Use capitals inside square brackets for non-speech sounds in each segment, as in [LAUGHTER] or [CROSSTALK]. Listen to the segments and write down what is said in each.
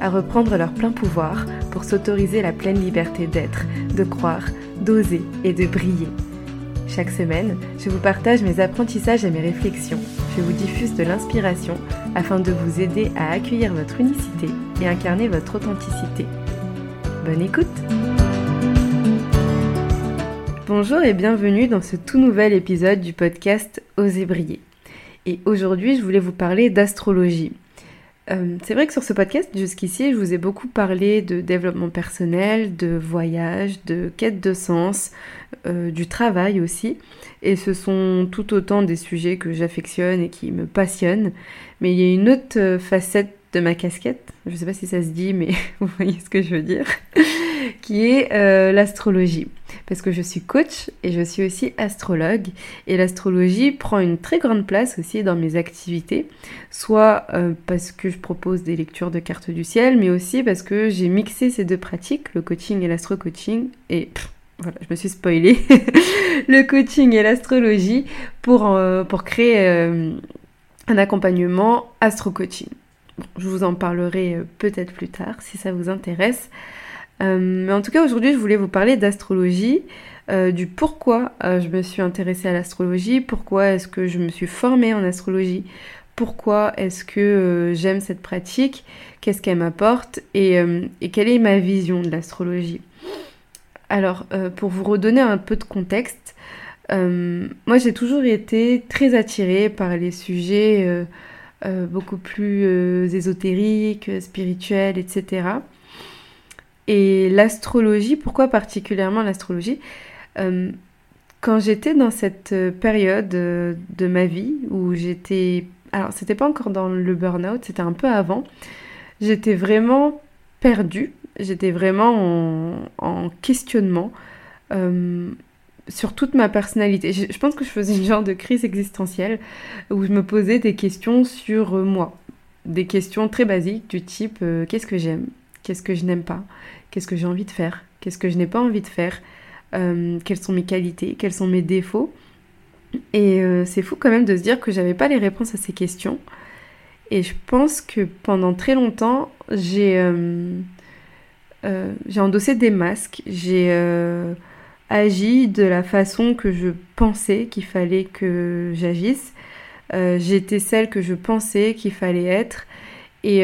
à reprendre leur plein pouvoir pour s'autoriser la pleine liberté d'être, de croire, d'oser et de briller. Chaque semaine, je vous partage mes apprentissages et mes réflexions. Je vous diffuse de l'inspiration afin de vous aider à accueillir votre unicité et incarner votre authenticité. Bonne écoute Bonjour et bienvenue dans ce tout nouvel épisode du podcast Oser briller. Et aujourd'hui, je voulais vous parler d'astrologie. Euh, c'est vrai que sur ce podcast, jusqu'ici, je vous ai beaucoup parlé de développement personnel, de voyage, de quête de sens, euh, du travail aussi. Et ce sont tout autant des sujets que j'affectionne et qui me passionnent. Mais il y a une autre euh, facette de ma casquette, je ne sais pas si ça se dit, mais [LAUGHS] vous voyez ce que je veux dire, [LAUGHS] qui est l'astrologie parce que je suis coach et je suis aussi astrologue. Et l'astrologie prend une très grande place aussi dans mes activités, soit euh, parce que je propose des lectures de cartes du ciel, mais aussi parce que j'ai mixé ces deux pratiques, le coaching et l'astro-coaching, et voilà, je me suis spoilé [LAUGHS] le coaching et l'astrologie pour, euh, pour créer euh, un accompagnement astro-coaching. Je vous en parlerai peut-être plus tard si ça vous intéresse. Euh, mais en tout cas, aujourd'hui, je voulais vous parler d'astrologie, euh, du pourquoi euh, je me suis intéressée à l'astrologie, pourquoi est-ce que je me suis formée en astrologie, pourquoi est-ce que j'aime cette pratique, qu'est-ce qu'elle m'apporte et, quelle est ma vision de l'astrologie. Alors, pour vous redonner un peu de contexte, moi j'ai toujours été très attirée par les sujets beaucoup plus ésotériques, spirituels, etc. Et l'astrologie, pourquoi particulièrement l'astrologie? Euh, Quand j'étais dans cette période euh, de ma vie où j'étais... Alors, c'était pas encore dans le burn-out, c'était un peu avant. J'étais vraiment perdue, j'étais vraiment en, questionnement euh, sur toute ma personnalité. Je, pense que je faisais une genre de crise existentielle où je me posais des questions sur moi. Des questions très basiques du type qu'est-ce que j'aime? Qu'est-ce que je n'aime pas? Qu'est-ce que j'ai envie de faire? Qu'est-ce que je n'ai pas envie de faire? Euh, Quelles sont mes qualités? Quels sont mes défauts? Et euh, c'est fou quand même de se dire que j'avais pas les réponses à ces questions. Et je pense que pendant très longtemps, j'ai euh, j'ai endossé des masques. J'ai agi de la façon que je pensais qu'il fallait que j'agisse. J'étais celle que je pensais qu'il fallait être. Et,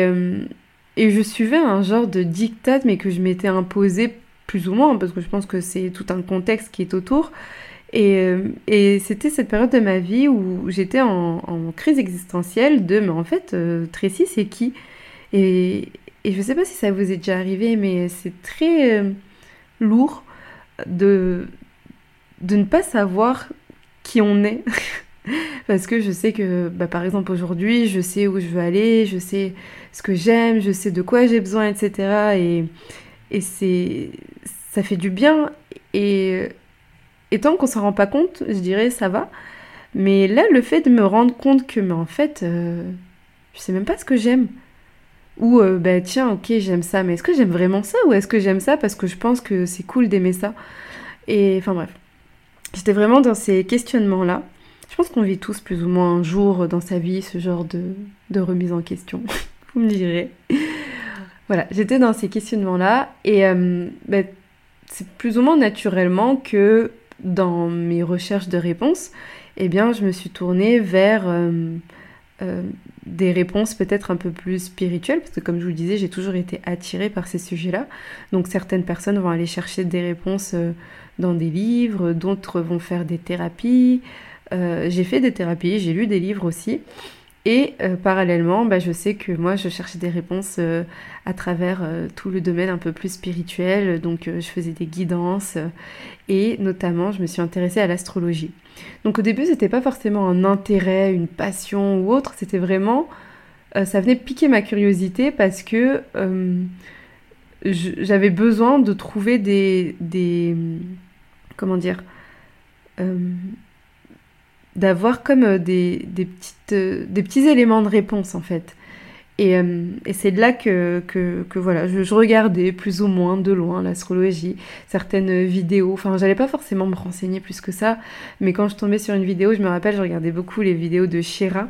et je suivais un genre de diktat, mais que je m'étais imposé plus ou moins, parce que je pense que c'est tout un contexte qui est autour. Et, euh, et c'était cette période de ma vie où j'étais en, en, crise existentielle de, mais en fait, euh, Tracy, c'est qui? Et, et, je sais pas si ça vous est déjà arrivé, mais c'est très euh, lourd de, de ne pas savoir qui on est. [LAUGHS] Parce que je sais que, bah, par exemple, aujourd'hui, je sais où je veux aller, je sais ce que j'aime, je sais de quoi j'ai besoin, etc. Et, et c'est, ça fait du bien. Et, et tant qu'on s'en rend pas compte, je dirais ça va. Mais là, le fait de me rendre compte que, mais en fait, euh, je sais même pas ce que j'aime. Ou, euh, bah tiens, ok, j'aime ça, mais est-ce que j'aime vraiment ça Ou est-ce que j'aime ça parce que je pense que c'est cool d'aimer ça? Et enfin bref. J'étais vraiment dans ces questionnements-là. Je pense qu'on vit tous plus ou moins un jour dans sa vie ce genre de, de remise en question. [LAUGHS] Vous me direz. Voilà, j'étais dans ces questionnements-là et euh, ben, c'est plus ou moins naturellement que dans mes recherches de réponses, eh bien, je me suis tournée vers euh, euh, des réponses peut-être un peu plus spirituelles, parce que comme je vous le disais, j'ai toujours été attirée par ces sujets-là. Donc certaines personnes vont aller chercher des réponses dans des livres, d'autres vont faire des thérapies, euh, j'ai fait des thérapies, j'ai lu des livres aussi. Et euh, parallèlement, bah, je sais que moi, je cherchais des réponses euh, à travers tout le domaine un peu plus spirituel. Donc, je faisais des guidances et notamment, je me suis intéressée à l'astrologie. Donc, au début, c'était pas forcément un intérêt, une passion ou autre. C'était vraiment, ça venait piquer ma curiosité parce que j'avais besoin de trouver des, des comment dire, d'avoir comme des, des, petites, des petits éléments de réponse en fait. Et, et c'est de là que, que, voilà, je, regardais plus ou moins de loin l'astrologie, certaines vidéos. Enfin, j'allais pas forcément me renseigner plus que ça, mais quand je tombais sur une vidéo, je me rappelle, je regardais beaucoup les vidéos de Shira,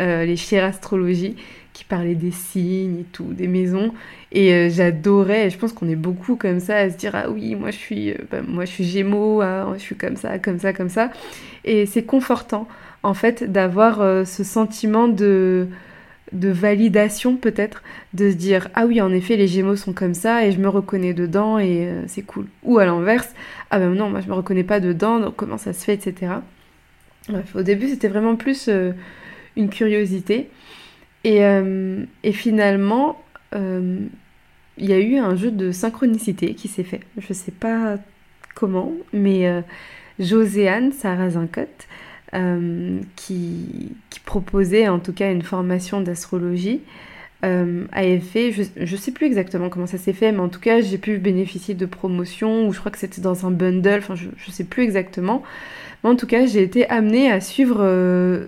euh, les Chirastrologie, qui parlaient des signes et tout, des maisons. Et euh, j'adorais, je pense qu'on est beaucoup comme ça à se dire Ah oui, moi je suis, euh, bah, moi, je suis Gémeaux, ah, je suis comme ça, comme ça, comme ça. Et c'est confortant, en fait, d'avoir ce sentiment de validation peut-être, de se dire ah oui en effet les Gémeaux sont comme ça et je me reconnais dedans et c'est cool. Ou à l'inverse, ah ben non moi je me reconnais pas dedans donc comment ça se fait etc. Bref au début c'était vraiment plus une curiosité. Et, euh, et finalement, euh, il y a eu un jeu de synchronicité qui s'est fait. Je sais pas comment, mais euh, Joséane Sarrazincotte, qui, qui, proposait en tout cas une formation d'astrologie, avait fait, je, ne sais plus exactement comment ça s'est fait, mais en tout cas j'ai pu bénéficier de promotions, ou je crois que c'était dans un bundle, enfin je, je sais plus exactement en tout cas, j'ai été amenée à suivre euh,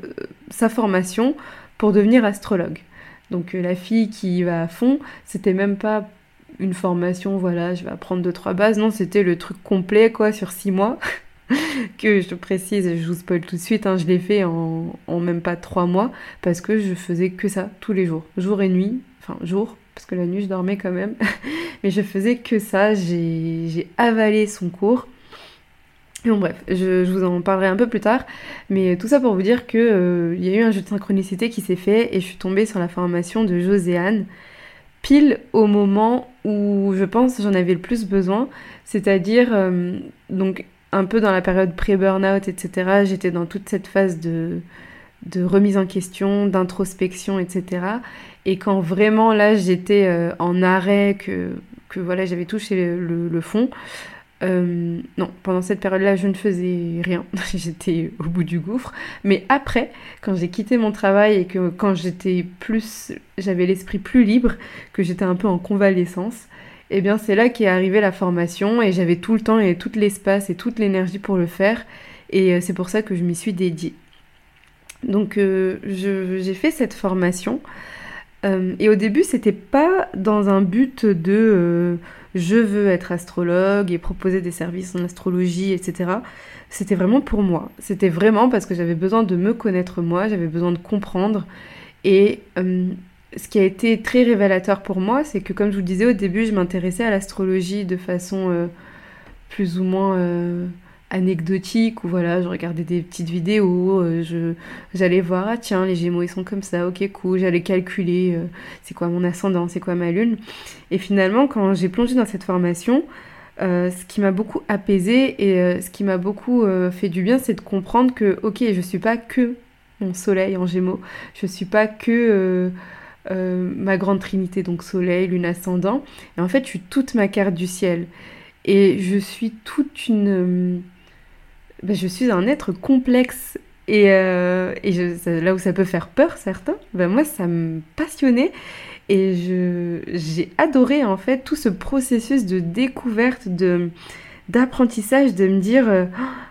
sa formation pour devenir astrologue. Donc euh, la fille qui va à fond, c'était même pas une formation, voilà, je vais apprendre deux trois bases. Non, c'était le truc complet quoi sur six mois. [LAUGHS] que je précise, je vous spoil tout de suite, hein, je l'ai fait en, en, même pas trois mois parce que je faisais que ça tous les jours, jour et nuit, enfin jour parce que la nuit je dormais quand même, [LAUGHS] mais je faisais que ça. J'ai avalé son cours Bref, je, vous en parlerai un peu plus tard, mais tout ça pour vous dire que euh, y a eu un jeu de synchronicité qui s'est fait et je suis tombée sur la formation de Joséane pile au moment où je pense j'en avais le plus besoin, c'est-à-dire euh, donc un peu dans la période pré-burnout, etc. J'étais dans toute cette phase de, de remise en question, d'introspection, etc. Et quand vraiment là j'étais euh, en arrêt, que, que voilà j'avais touché le fond, euh, non, pendant cette période-là, je ne faisais rien. [LAUGHS] j'étais au bout du gouffre. Mais après, quand j'ai quitté mon travail et que quand j'étais plus, j'avais l'esprit plus libre, que j'étais un peu en convalescence, eh bien, c'est là qu'est arrivée la formation et j'avais tout le temps et tout l'espace et toute l'énergie pour le faire. Et euh, c'est pour ça que je m'y suis dédiée. Donc, euh, j'ai fait cette formation. et au début, c'était pas dans un but de je veux être astrologue et proposer des services en astrologie, etc. C'était vraiment pour moi. C'était vraiment parce que j'avais besoin de me connaître moi, j'avais besoin de comprendre. Et euh, ce qui a été très révélateur pour moi, c'est que comme je vous disais au début, je m'intéressais à l'astrologie de façon euh, plus ou moins... Euh, anecdotique où voilà je regardais des petites vidéos euh, je j'allais voir ah tiens les Gémeaux ils sont comme ça ok cool j'allais calculer euh, c'est quoi mon ascendant c'est quoi ma lune. Et finalement quand j'ai plongé dans cette formation euh, ce qui m'a beaucoup apaisé et ce qui m'a beaucoup fait du bien c'est de comprendre que ok je suis pas que mon soleil en Gémeaux. Je suis pas que ma grande trinité donc soleil lune ascendant. Et en fait je suis toute ma carte du ciel. Et je suis toute une ben, je suis un être complexe. Et, euh, là où ça peut faire peur, certains, ben moi, ça me passionnait. Et j'ai adoré, en fait, tout ce processus de découverte, d'apprentissage, de me dire, euh,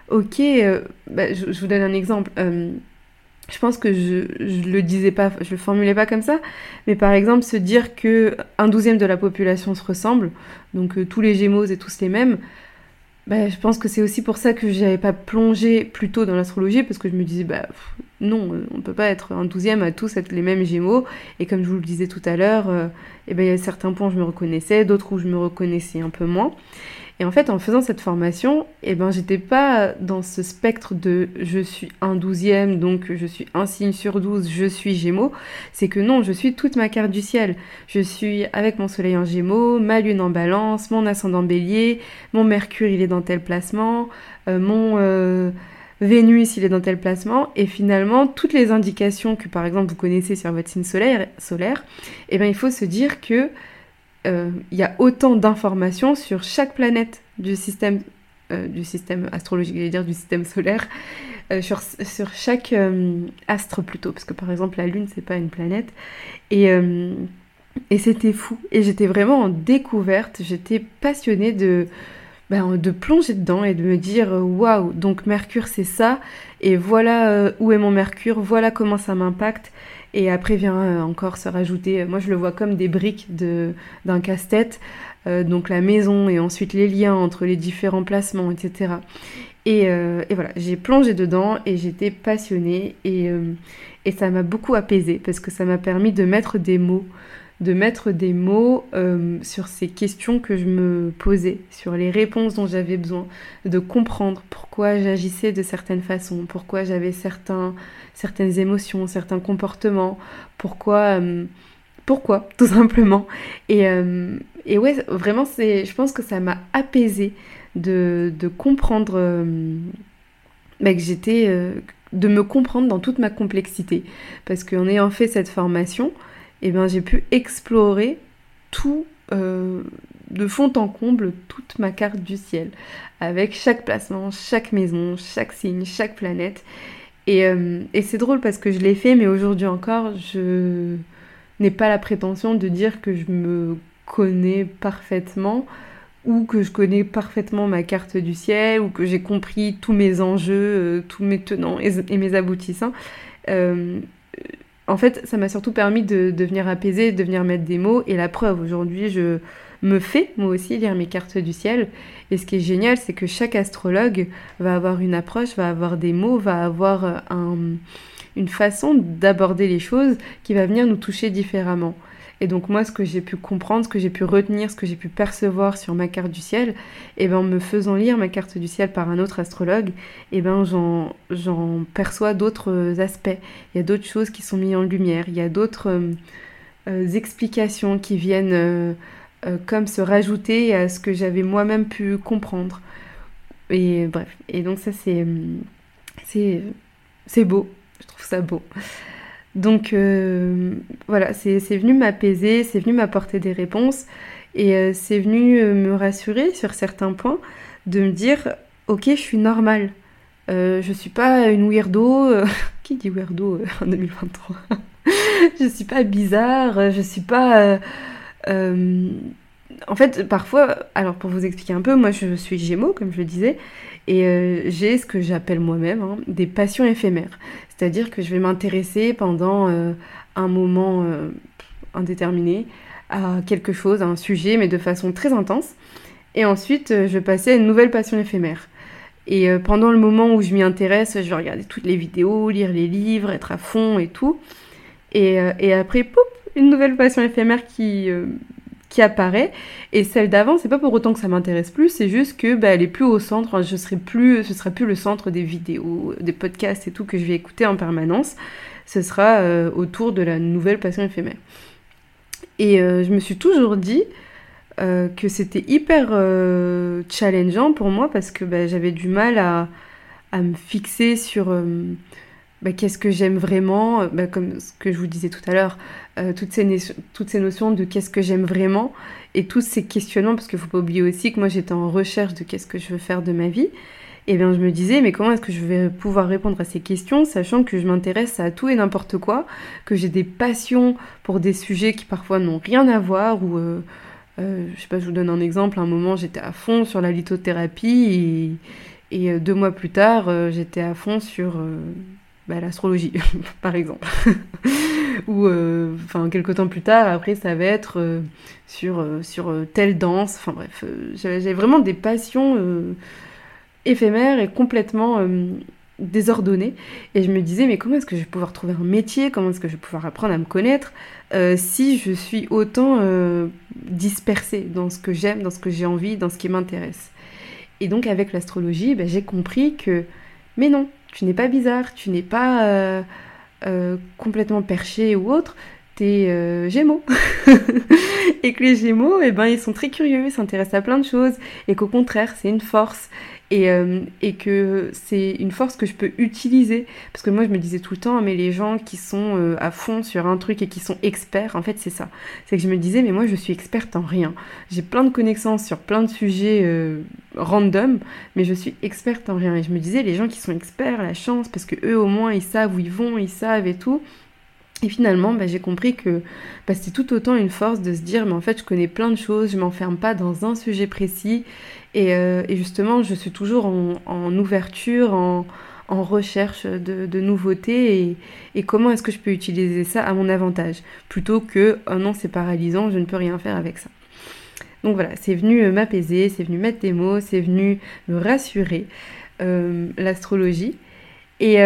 ok, euh, ben, je, vous donne un exemple. je pense que je, je le disais pas, je le formulais pas comme ça, mais par exemple se dire que un douzième de la population se ressemble, donc tous les Gémeaux et tous les mêmes, bah, je pense que c'est aussi pour ça que j'avais pas plongé plus tôt dans l'astrologie, parce que je me disais, bah non, on peut pas être un douzième à tous être les mêmes gémeaux. Et comme je vous le disais tout à l'heure, euh, eh ben, il y a certains points où je me reconnaissais, d'autres où je me reconnaissais un peu moins. Et en fait, en faisant cette formation, eh ben, j'étais pas dans ce spectre de je suis un douzième, donc je suis un signe sur douze, je suis gémeaux. C'est que non, je suis toute ma carte du ciel. Je suis avec mon soleil en gémeaux, ma lune en balance, mon ascendant bélier, mon mercure il est dans tel placement, euh, mon euh, Vénus il est dans tel placement. Et finalement, toutes les indications que par exemple vous connaissez sur votre signe solaire, solaire eh ben, il faut se dire que euh, il y a autant d'informations sur chaque planète du système, euh, du système astrologique, dire du système solaire, euh, sur, sur, chaque astre plutôt, parce que par exemple la Lune c'est pas une planète, et, et c'était fou, et j'étais vraiment en découverte, j'étais passionnée de, ben, de plonger dedans et de me dire waouh, donc Mercure c'est ça, et voilà où est mon Mercure, voilà comment ça m'impacte. Et après vient encore se rajouter, moi je le vois comme des briques d'un casse-tête, donc la maison et ensuite les liens entre les différents placements, etc. Et, voilà, j'ai plongé dedans et j'étais passionnée et ça m'a beaucoup apaisée parce que ça m'a permis de mettre des mots de mettre des mots euh, sur ces questions que je me posais, sur les réponses dont j'avais besoin, de comprendre pourquoi j'agissais de certaines façons, pourquoi j'avais certaines émotions, certains comportements, pourquoi, euh, pourquoi, [LAUGHS] tout simplement. Et, euh, et ouais, vraiment, c'est, je pense que ça m'a apaisé de, de comprendre bah, que j'étais, de me comprendre dans toute ma complexité, parce qu'en ayant fait cette formation, eh ben, j'ai pu explorer tout euh, de fond en comble toute ma carte du ciel, avec chaque placement, chaque maison, chaque signe, chaque planète. Et, euh, et c'est drôle parce que je l'ai fait, mais aujourd'hui encore, je n'ai pas la prétention de dire que je me connais parfaitement ou que je connais parfaitement ma carte du ciel ou que j'ai compris tous mes enjeux, euh, tous mes tenants et, mes aboutissants en fait, ça m'a surtout permis de, venir apaiser, de venir mettre des mots. Et la preuve, aujourd'hui, je me fais moi aussi lire mes cartes du ciel. Et ce qui est génial, c'est que chaque astrologue va avoir une approche, va avoir des mots, va avoir une façon d'aborder les choses qui va venir nous toucher différemment. Et donc moi, ce que j'ai pu comprendre, ce que j'ai pu retenir, ce que j'ai pu percevoir sur ma carte du ciel, et eh ben en me faisant lire ma carte du ciel par un autre astrologue, et eh ben j'en perçois d'autres aspects. Il y a d'autres choses qui sont mises en lumière. Il y a d'autres euh, euh, explications qui viennent euh, comme se rajouter à ce que j'avais moi-même pu comprendre. Et bref. Et donc ça c'est c'est beau. Je trouve ça beau. Donc euh, voilà, c'est venu m'apaiser, c'est venu m'apporter des réponses et euh, c'est venu euh, me rassurer sur certains points, de me dire ok, je suis normale. je suis pas une weirdo. [LAUGHS] qui dit weirdo en 2023 [LAUGHS] Je suis pas bizarre, je suis pas. en fait, parfois, alors pour vous expliquer un peu, moi je suis Gémeaux, comme je le disais, et j'ai ce que j'appelle moi-même hein, des passions éphémères. C'est-à-dire que je vais m'intéresser pendant euh, un moment euh, indéterminé à quelque chose, à un sujet, mais de façon très intense. Et ensuite, euh, je vais à une nouvelle passion éphémère. Et pendant le moment où je m'y intéresse, je vais regarder toutes les vidéos, lire les livres, être à fond et tout. Et, et après, poup, une nouvelle passion éphémère qui, apparaît. Et celle d'avant, c'est pas pour autant que ça m'intéresse plus, c'est juste que bah, elle est plus au centre. Je serai plus, ce sera plus le centre des vidéos, des podcasts et tout que je vais écouter en permanence. Ce sera euh, autour de la nouvelle passion éphémère. Et euh, je me suis toujours dit euh, que c'était hyper challengeant pour moi parce que bah, j'avais du mal à, me fixer sur bah, qu'est-ce que j'aime vraiment, bah, comme ce que je vous disais tout à l'heure, euh, toutes, ces toutes ces notions de qu'est-ce que j'aime vraiment et tous ces questionnements, parce qu'il ne faut pas oublier aussi que moi j'étais en recherche de qu'est-ce que je veux faire de ma vie. Et bien je me disais, mais comment est-ce que je vais pouvoir répondre à ces questions, sachant que je m'intéresse à tout et n'importe quoi, que j'ai des passions pour des sujets qui parfois n'ont rien à voir, ou euh, euh, je sais pas, je vous donne un exemple, à un moment j'étais à fond sur la lithothérapie, et, et deux mois plus tard j'étais à fond sur bah, l'astrologie, [LAUGHS] par exemple. [LAUGHS] Ou, euh, enfin, quelques temps plus tard, après, ça va être euh, sur, euh, telle danse. Enfin, bref, j'avais vraiment des passions éphémères et complètement désordonnées. Et je me disais, mais comment est-ce que je vais pouvoir trouver un métier? Comment est-ce que je vais pouvoir apprendre à me connaître si je suis autant dispersée dans ce que j'aime, dans ce que j'ai envie, dans ce qui m'intéresse? Et donc, avec l'astrologie, ben, j'ai compris que, mais non, tu n'es pas bizarre, tu n'es pas euh, euh, complètement perché ou autre, t'es euh, Gémeaux. [LAUGHS] et que les Gémeaux, eh ben, ils sont très curieux, ils s'intéressent à plein de choses, et qu'au contraire, c'est une force. Euh, et, que c'est une force que je peux utiliser. Parce que moi, je me disais tout le temps, mais les gens qui sont euh, à fond sur un truc et qui sont experts, en fait, c'est ça. C'est que je me disais, mais moi, je suis experte en rien. J'ai plein de connaissances sur plein de sujets euh, random, mais je suis experte en rien. Et je me disais, les gens qui sont experts, la chance, parce que eux, au moins, ils savent où ils vont, ils savent et tout. Et finalement, bah, j'ai compris que bah, c'était tout autant une force de se dire, mais en fait, je connais plein de choses, je m'enferme pas dans un sujet précis. Et, euh, justement, je suis toujours en, ouverture, en, recherche de, nouveautés. Et, comment est-ce que je peux utiliser ça à mon avantage? Plutôt que oh non c'est paralysant je ne peux rien faire avec ça. Donc voilà c'est venu euh, m'apaiser c'est venu mettre des mots c'est venu me rassurer euh, l'astrologie. Et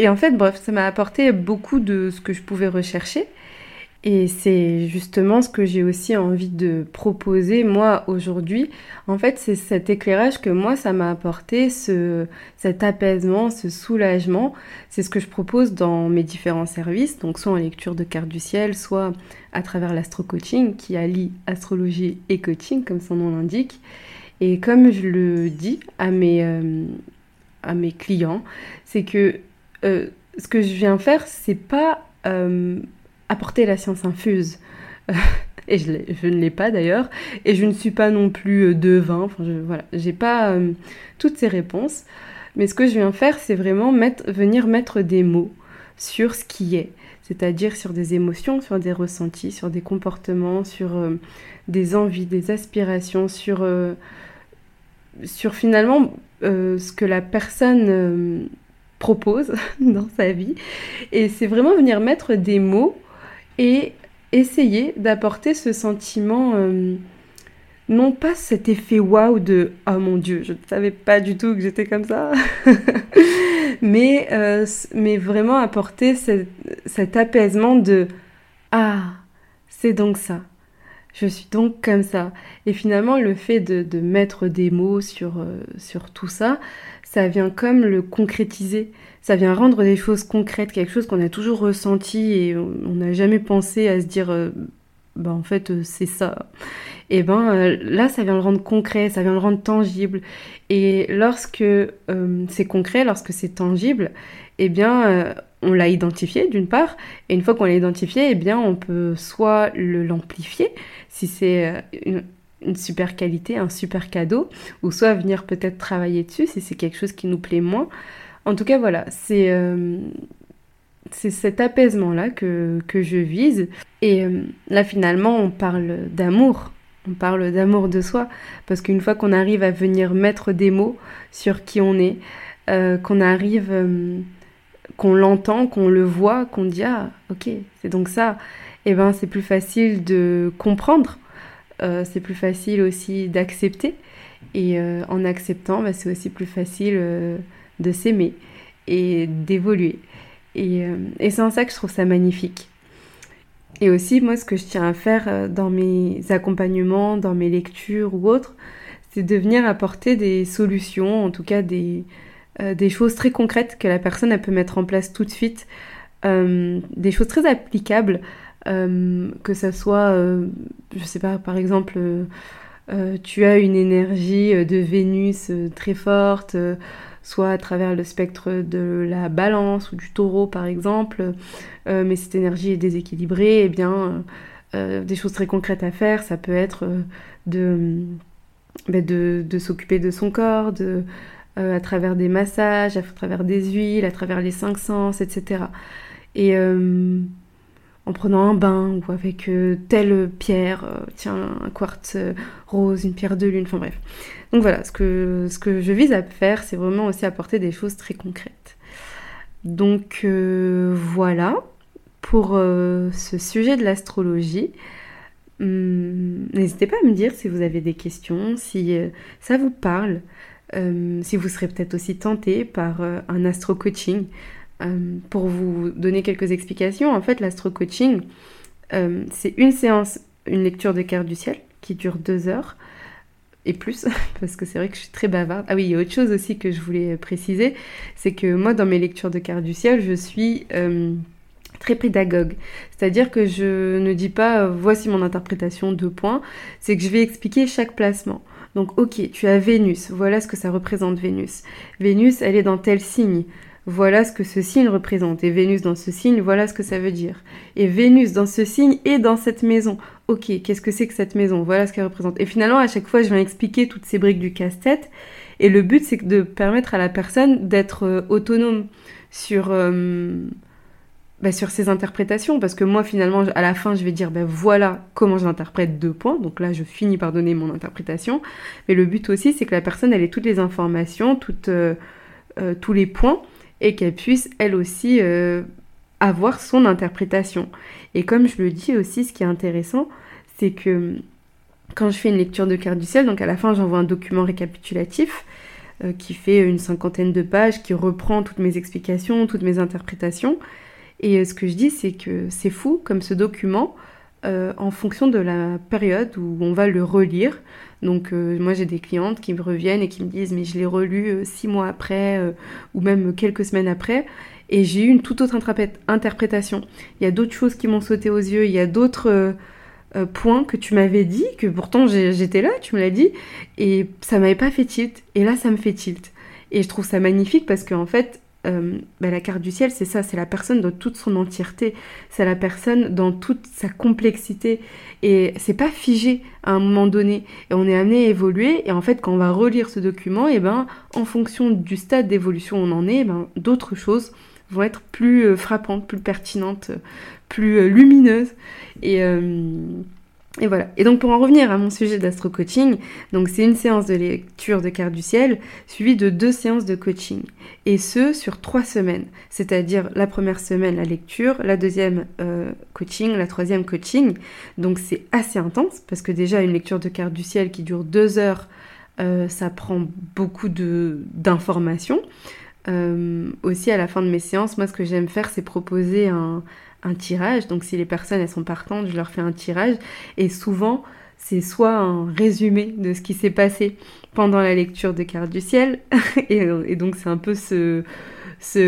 et en fait, bref, ça m'a apporté beaucoup de ce que je pouvais rechercher. Et c'est justement ce que j'ai aussi envie de proposer moi aujourd'hui. En fait, c'est cet éclairage que moi, ça m'a apporté, ce, cet apaisement, ce soulagement. C'est ce que je propose dans mes différents services, donc soit en lecture de carte du ciel, soit à travers l'astro-coaching qui allie astrologie et coaching, comme son nom l'indique. Et comme je le dis à mes, euh, à mes clients, c'est que euh, ce que je viens faire, c'est pas euh, apporter la science infuse. [LAUGHS] et je, ne l'ai pas d'ailleurs. Et je ne suis pas non plus euh, devin. Enfin, je, voilà, j'ai pas toutes ces réponses. Mais ce que je viens faire, c'est vraiment venir mettre des mots sur ce qui est. C'est-à-dire sur des émotions, sur des ressentis, sur des comportements, sur des envies, des aspirations, sur, sur finalement ce que la personne propose [LAUGHS] dans sa vie. Et c'est vraiment venir mettre des mots et essayer d'apporter ce sentiment, euh, non pas cet effet waouh de oh mon dieu, je ne savais pas du tout que j'étais comme ça, [LAUGHS] mais, euh, mais vraiment apporter cet apaisement de ah, c'est donc ça. Je suis donc comme ça. Et finalement, le fait de, mettre des mots sur, euh, sur tout ça, ça vient comme le concrétiser. Ça vient rendre des choses concrètes, quelque chose qu'on a toujours ressenti et on n'a jamais pensé à se dire, euh, bah en fait euh, c'est ça. Et ben euh, là, ça vient le rendre concret, ça vient le rendre tangible. Et lorsque c'est concret, lorsque c'est tangible, eh bien on l'a identifié d'une part, et une fois qu'on l'a identifié, eh bien on peut soit l'amplifier si c'est une une super qualité, un super cadeau, ou soit venir peut-être travailler dessus si c'est quelque chose qui nous plaît moins. En tout cas, voilà, c'est euh, cet apaisement-là que, que, je vise. Et euh, là, finalement, on parle d'amour. On parle d'amour de soi. Parce qu'une fois qu'on arrive à venir mettre des mots sur qui on est, euh, qu'on arrive, qu'on l'entend, qu'on le voit, qu'on dit Ah, ok, c'est donc ça, eh ben c'est plus facile de comprendre euh, c'est plus facile aussi d'accepter. Et euh, en acceptant, bah, c'est aussi plus facile euh, de s'aimer et d'évoluer. Et, c'est en ça que je trouve ça magnifique. Et aussi, moi, ce que je tiens à faire dans mes accompagnements, dans mes lectures ou autres, c'est de venir apporter des solutions, en tout cas des, des choses très concrètes que la personne elle peut mettre en place tout de suite, des choses très applicables euh, que ça soit, euh, je sais pas, par exemple, euh, tu as une énergie de Vénus très forte, soit à travers le spectre de la balance ou du taureau par exemple, mais cette énergie est déséquilibrée, eh bien des choses très concrètes à faire, ça peut être de, bah, de s'occuper de son corps, de, à travers des massages, à travers des huiles, à travers les cinq sens, etc. Et en prenant un bain ou avec euh, telle pierre, euh, tiens, un quartz euh, rose, une pierre de lune, enfin bref. Donc voilà, ce que, ce que je vise à faire, c'est vraiment aussi apporter des choses très concrètes. Donc voilà pour ce sujet de l'astrologie. Hum, n'hésitez pas à me dire si vous avez des questions, si ça vous parle, si vous serez peut-être aussi tenté par un astro-coaching. Euh, pour vous donner quelques explications, en fait, l'astro-coaching, euh, c'est une séance, une lecture de cartes du ciel qui dure deux heures et plus, [LAUGHS] parce que c'est vrai que je suis très bavarde. Ah oui, il y a autre chose aussi que je voulais préciser, c'est que moi, dans mes lectures de cartes du ciel, je suis euh, très pédagogue. C'est-à-dire que je ne dis pas voici mon interprétation, deux points, c'est que je vais expliquer chaque placement. Donc ok, tu as Vénus, voilà ce que ça représente Vénus. Vénus, elle est dans tel signe voilà ce que ce signe représente. Et Vénus dans ce signe, voilà ce que ça veut dire. Et Vénus dans ce signe et dans cette maison. Ok, qu'est-ce que c'est que cette maison? Voilà ce qu'elle représente. Et finalement, à chaque fois, je viens expliquer toutes ces briques du casse-tête. Et le but, c'est de permettre à la personne d'être euh, autonome sur, euh, bah, sur ses interprétations, parce que moi finalement à la fin je vais dire ben voilà comment j'interprète deux points, donc là je finis par donner mon interprétation, mais le but aussi c'est que la personne ait toutes les informations, euh, tous les points, et qu'elle puisse elle aussi euh, avoir son interprétation. Et comme je le dis aussi, ce qui est intéressant, c'est que quand je fais une lecture de carte du ciel, donc à la fin j'envoie un document récapitulatif, qui fait une cinquantaine de pages, qui reprend toutes mes explications, toutes mes interprétations, et euh, ce que je dis, c'est que c'est fou comme ce document, euh, en fonction de la période où on va le relire. Donc euh, moi j'ai des clientes qui me reviennent et qui me disent mais je l'ai relu six mois après ou même quelques semaines après et j'ai eu une toute autre interprétation. Il y a d'autres choses qui m'ont sauté aux yeux, il y a d'autres points que tu m'avais dit, que pourtant j'étais là, tu me l'as dit, et ça m'avait pas fait tilt. Et là ça me fait tilt. Et je trouve ça magnifique parce qu'en fait euh, bah, la carte du ciel, c'est ça, c'est la personne dans toute son entièreté, c'est la personne dans toute sa complexité, et c'est pas figé à un moment donné, et on est amené à évoluer, et en fait, quand on va relire ce document, et ben, en fonction du stade d'évolution où on en est, ben, d'autres choses vont être plus euh, frappantes, plus pertinentes, plus euh, lumineuses, et et voilà. Et donc pour en revenir à mon sujet d'astro coaching, donc c'est une séance de lecture de carte du ciel suivie de deux séances de coaching. Et ce sur trois semaines. C'est-à-dire la première semaine la lecture, la deuxième euh, coaching, la troisième coaching. Donc c'est assez intense parce que déjà une lecture de carte du ciel qui dure deux heures, euh, ça prend beaucoup d'informations. Euh, aussi à la fin de mes séances, moi ce que j'aime faire c'est proposer un, un tirage. Donc si les personnes elles sont partantes, je leur fais un tirage. Et souvent, c'est soit un résumé de ce qui s'est passé pendant la lecture de Cartes du ciel. [LAUGHS] et, donc c'est un peu ce,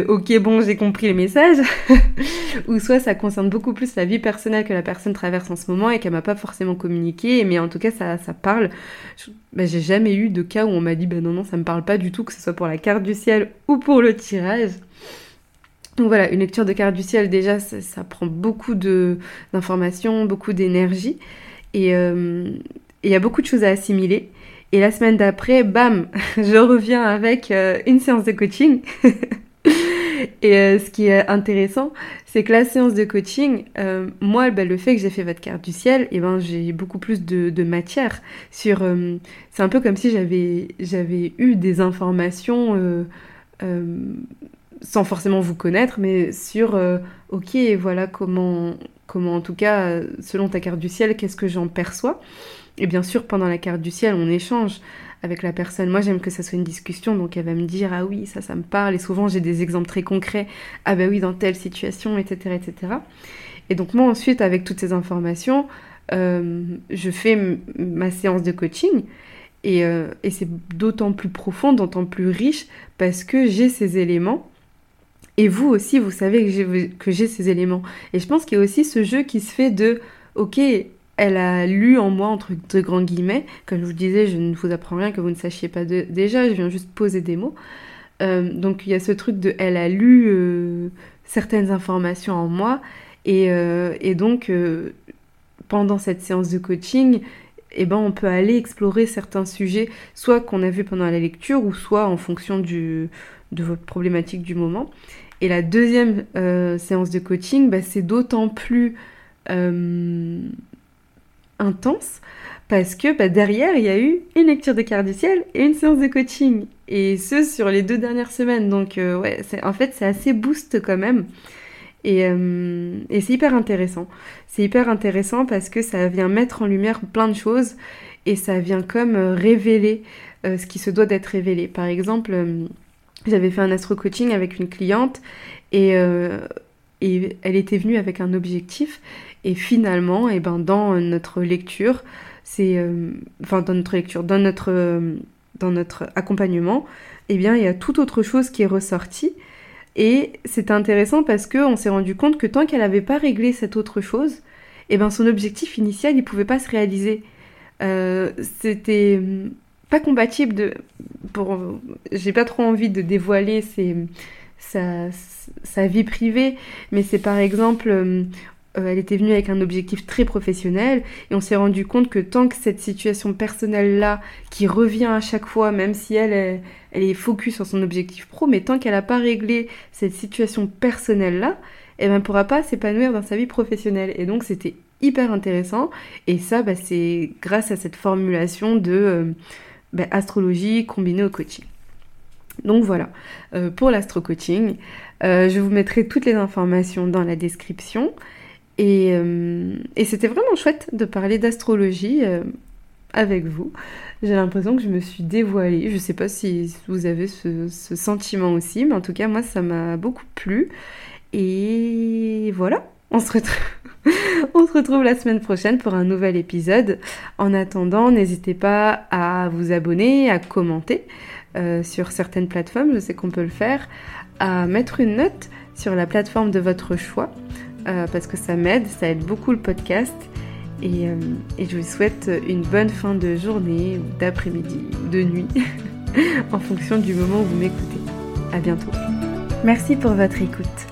ok bon j'ai compris les messages. [LAUGHS] Ou soit ça concerne beaucoup plus la vie personnelle que la personne traverse en ce moment et qu'elle m'a pas forcément communiqué. Mais en tout cas ça, parle. Ben, j'ai jamais eu de cas où on m'a dit ben non non ça me parle pas du tout que ce soit pour la carte du ciel ou pour le tirage. Donc voilà, une lecture de carte du ciel, déjà, ça, prend beaucoup d'informations, beaucoup d'énergie. Euh, et il y a beaucoup de choses à assimiler. Et la semaine d'après, bam, [LAUGHS] je reviens avec euh, une séance de coaching. [LAUGHS] et euh, ce qui est intéressant, c'est que la séance de coaching, moi, ben, le fait que j'ai fait votre carte du ciel, et eh ben, j'ai beaucoup plus de, matière sur... c'est un peu comme si j'avais eu des informations sans forcément vous connaître, mais sur euh, ok, voilà comment, comment en tout cas, selon ta carte du ciel, qu'est-ce que j'en perçois. Et bien sûr, pendant la carte du ciel, on échange avec la personne. Moi, j'aime que ça soit une discussion, donc elle va me dire ah oui, ça, ça me parle. Et souvent, j'ai des exemples très concrets. Ah ben oui, dans telle situation, etc., etc. Et donc moi, ensuite, avec toutes ces informations, euh, je fais ma séance de coaching. Et, euh, et c'est d'autant plus profond, d'autant plus riche, parce que j'ai ces éléments et vous aussi, vous savez que j'ai ces éléments. Et je pense qu'il y a aussi ce jeu qui se fait de, ok, elle a lu en moi, entre de grands guillemets, comme je vous disais, je ne vous apprends rien que vous ne sachiez pas déjà, je viens juste poser des mots. Euh, donc il y a ce truc de, elle a lu euh, certaines informations en moi, et, euh, donc pendant cette séance de coaching, eh ben, on peut aller explorer certains sujets, soit qu'on a vu pendant la lecture, ou soit en fonction du, de votre problématique du moment. Et la deuxième euh, séance de coaching, bah, c'est d'autant plus euh, intense parce que bah, derrière, il y a eu une lecture de carte du ciel et une séance de coaching. Et ce, sur les deux dernières semaines. Donc, euh, ouais, en fait, c'est assez boost quand même. Et, et c'est hyper intéressant. C'est hyper intéressant parce que ça vient mettre en lumière plein de choses et ça vient comme révéler ce qui se doit d'être révélé. Par exemple, j'avais fait un astro coaching avec une cliente et, euh, et, elle était venue avec un objectif et finalement et eh ben dans notre lecture c'est euh, dans notre lecture dans notre euh, dans notre accompagnement et eh bien il y a toute autre chose qui est ressortie et c'est intéressant parce que on s'est rendu compte que tant qu'elle n'avait pas réglé cette autre chose et eh ben son objectif initial il pouvait pas se réaliser. C'était pas compatible de. Pour, j'ai pas trop envie de dévoiler sa, vie privée, mais c'est par exemple. Euh, elle était venue avec un objectif très professionnel et on s'est rendu compte que tant que cette situation personnelle-là, qui revient à chaque fois, même si elle est, elle est focus sur son objectif pro, mais tant qu'elle n'a pas réglé cette situation personnelle-là, et ben pourra pas s'épanouir dans sa vie professionnelle. Et donc c'était hyper intéressant. Et ça, bah, c'est grâce à cette formulation de euh, bah, astrologie combinée au coaching. Donc voilà, euh, pour l'astro-coaching, euh, je vous mettrai toutes les informations dans la description. Et, et c'était vraiment chouette de parler d'astrologie avec vous. J'ai l'impression que je me suis dévoilée. Je ne sais pas si vous avez ce, sentiment aussi, mais en tout cas, moi, ça m'a beaucoup plu. Et voilà, [LAUGHS] on se retrouve. La semaine prochaine pour un nouvel épisode. En attendant, n'hésitez pas à vous abonner, à commenter euh, sur certaines plateformes, je sais qu'on peut le faire, à mettre une note sur la plateforme de votre choix, euh, parce que ça m'aide, ça aide beaucoup le podcast. Et, euh, et, je vous souhaite une bonne fin de journée, ou d'après-midi, de nuit, [LAUGHS] en fonction du moment où vous m'écoutez. À bientôt. Merci pour votre écoute.